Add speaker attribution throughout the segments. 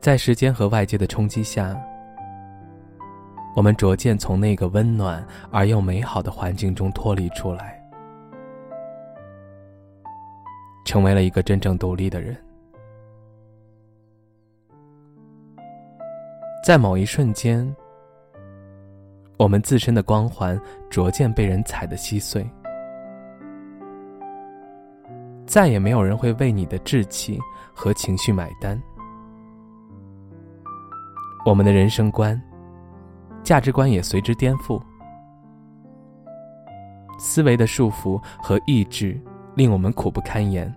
Speaker 1: 在时间和外界的冲击下，我们逐渐从那个温暖而又美好的环境中脱离出来，成为了一个真正独立的人。在某一瞬间，我们自身的光环逐渐被人踩得稀碎，再也没有人会为你的志气和情绪买单。我们的人生观、价值观也随之颠覆，思维的束缚和意志令我们苦不堪言，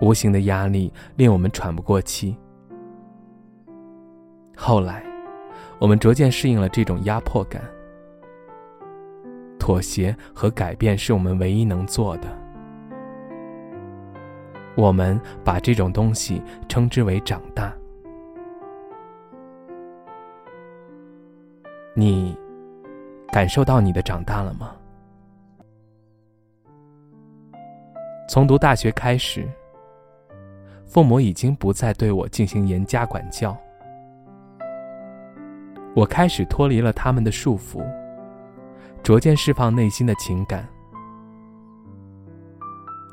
Speaker 1: 无形的压力令我们喘不过气。后来，我们逐渐适应了这种压迫感，妥协和改变是我们唯一能做的。我们把这种东西称之为长大。你感受到你的长大了吗？从读大学开始，父母已经不再对我进行严加管教，我开始脱离了他们的束缚，逐渐释放内心的情感。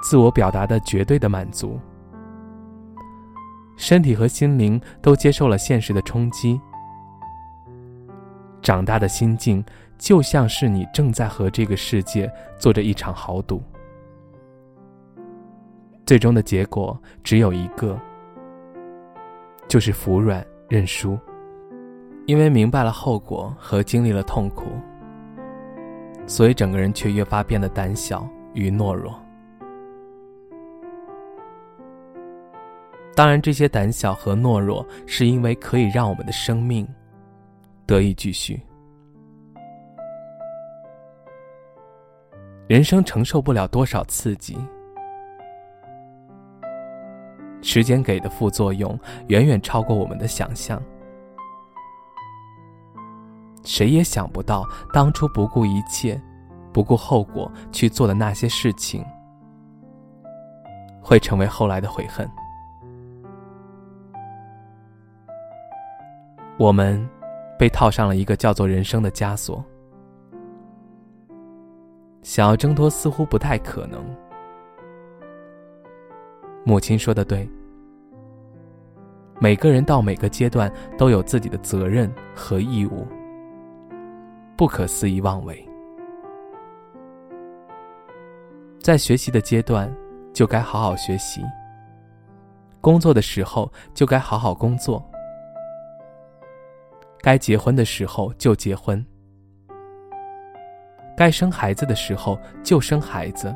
Speaker 1: 自我表达的绝对的满足，身体和心灵都接受了现实的冲击。长大的心境，就像是你正在和这个世界做着一场豪赌，最终的结果只有一个，就是服软认输。因为明白了后果和经历了痛苦，所以整个人却越发变得胆小与懦弱。当然，这些胆小和懦弱是因为可以让我们的生命得以继续。人生承受不了多少刺激，时间给的副作用远远超过我们的想象。谁也想不到，当初不顾一切、不顾后果去做的那些事情，会成为后来的悔恨。我们被套上了一个叫做人生的枷锁，想要挣脱似乎不太可能。母亲说的对，每个人到每个阶段都有自己的责任和义务，不可肆意妄为。在学习的阶段，就该好好学习；工作的时候，就该好好工作。该结婚的时候就结婚，该生孩子的时候就生孩子。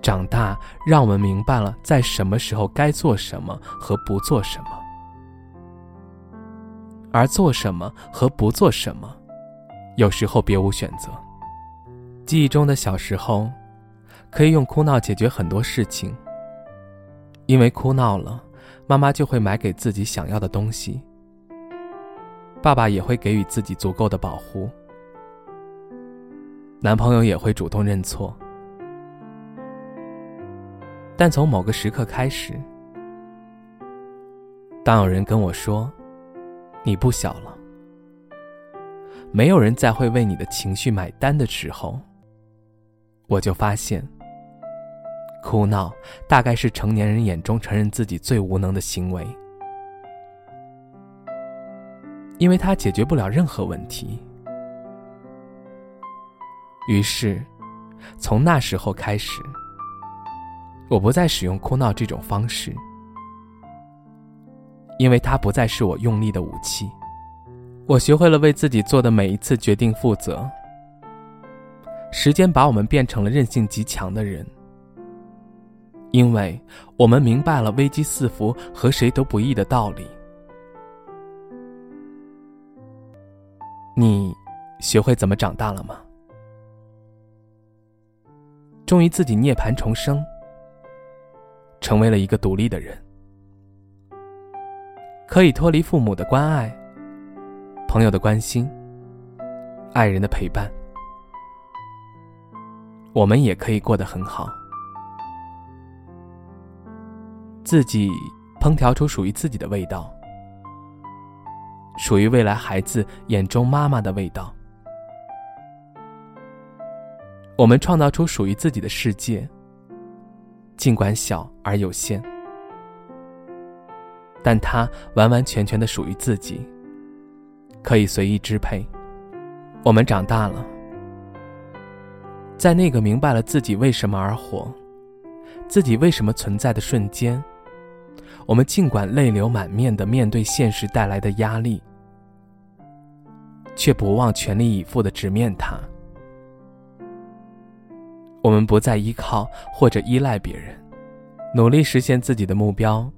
Speaker 1: 长大让我们明白了在什么时候该做什么和不做什么，而做什么和不做什么，有时候别无选择。记忆中的小时候，可以用哭闹解决很多事情，因为哭闹了。妈妈就会买给自己想要的东西，爸爸也会给予自己足够的保护，男朋友也会主动认错。但从某个时刻开始，当有人跟我说“你不小了”，没有人再会为你的情绪买单的时候，我就发现。哭闹大概是成年人眼中承认自己最无能的行为，因为它解决不了任何问题。于是，从那时候开始，我不再使用哭闹这种方式，因为它不再是我用力的武器。我学会了为自己做的每一次决定负责。时间把我们变成了韧性极强的人。因为我们明白了危机四伏和谁都不易的道理。你学会怎么长大了吗？终于自己涅槃重生，成为了一个独立的人，可以脱离父母的关爱、朋友的关心、爱人的陪伴，我们也可以过得很好。自己烹调出属于自己的味道，属于未来孩子眼中妈妈的味道。我们创造出属于自己的世界，尽管小而有限，但它完完全全的属于自己，可以随意支配。我们长大了，在那个明白了自己为什么而活，自己为什么存在的瞬间。我们尽管泪流满面地面对现实带来的压力，却不忘全力以赴地直面它。我们不再依靠或者依赖别人，努力实现自己的目标，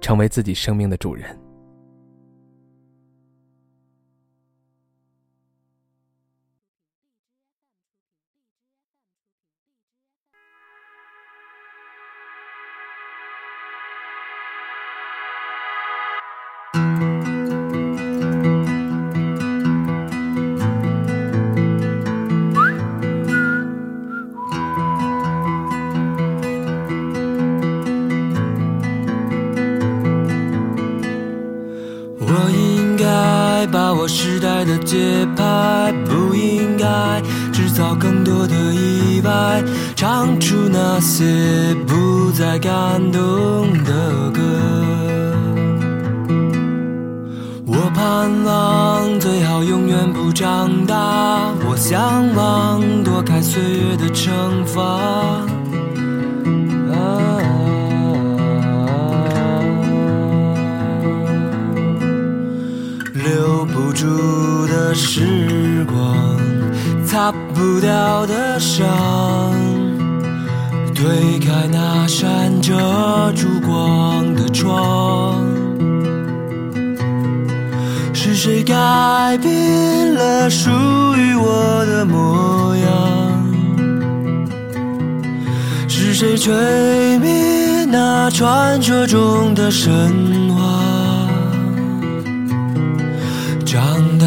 Speaker 1: 成为自己生命的主人。
Speaker 2: 时代的节拍不应该制造更多的意外，唱出那些不再感动的歌。我盼望最好永远不长大，我向往躲开岁月的惩罚。时光，擦不掉的伤，推开那扇遮住光的窗。是谁改变了属于我的模样？是谁吹灭那传说中的神话？长大，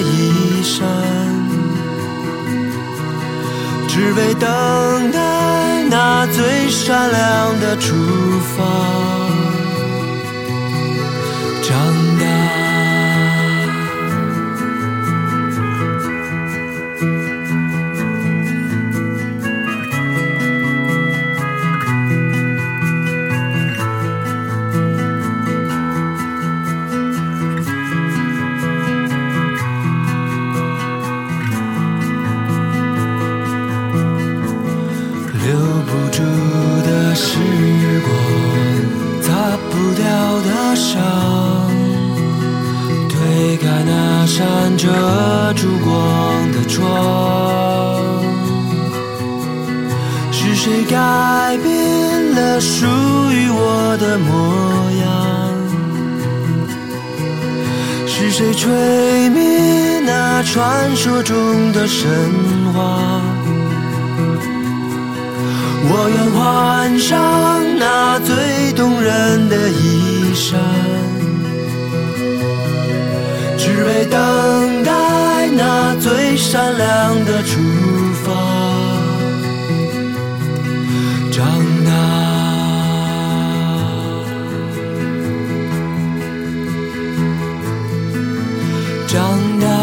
Speaker 2: 衣衫，只为等待那最闪亮的出发。扇着烛光的。窗。是谁改变了属于我的模样？是谁吹灭那传说中的神话？我愿换上那最动人的衣裳，只为等待那最闪亮的出发。长大，长大。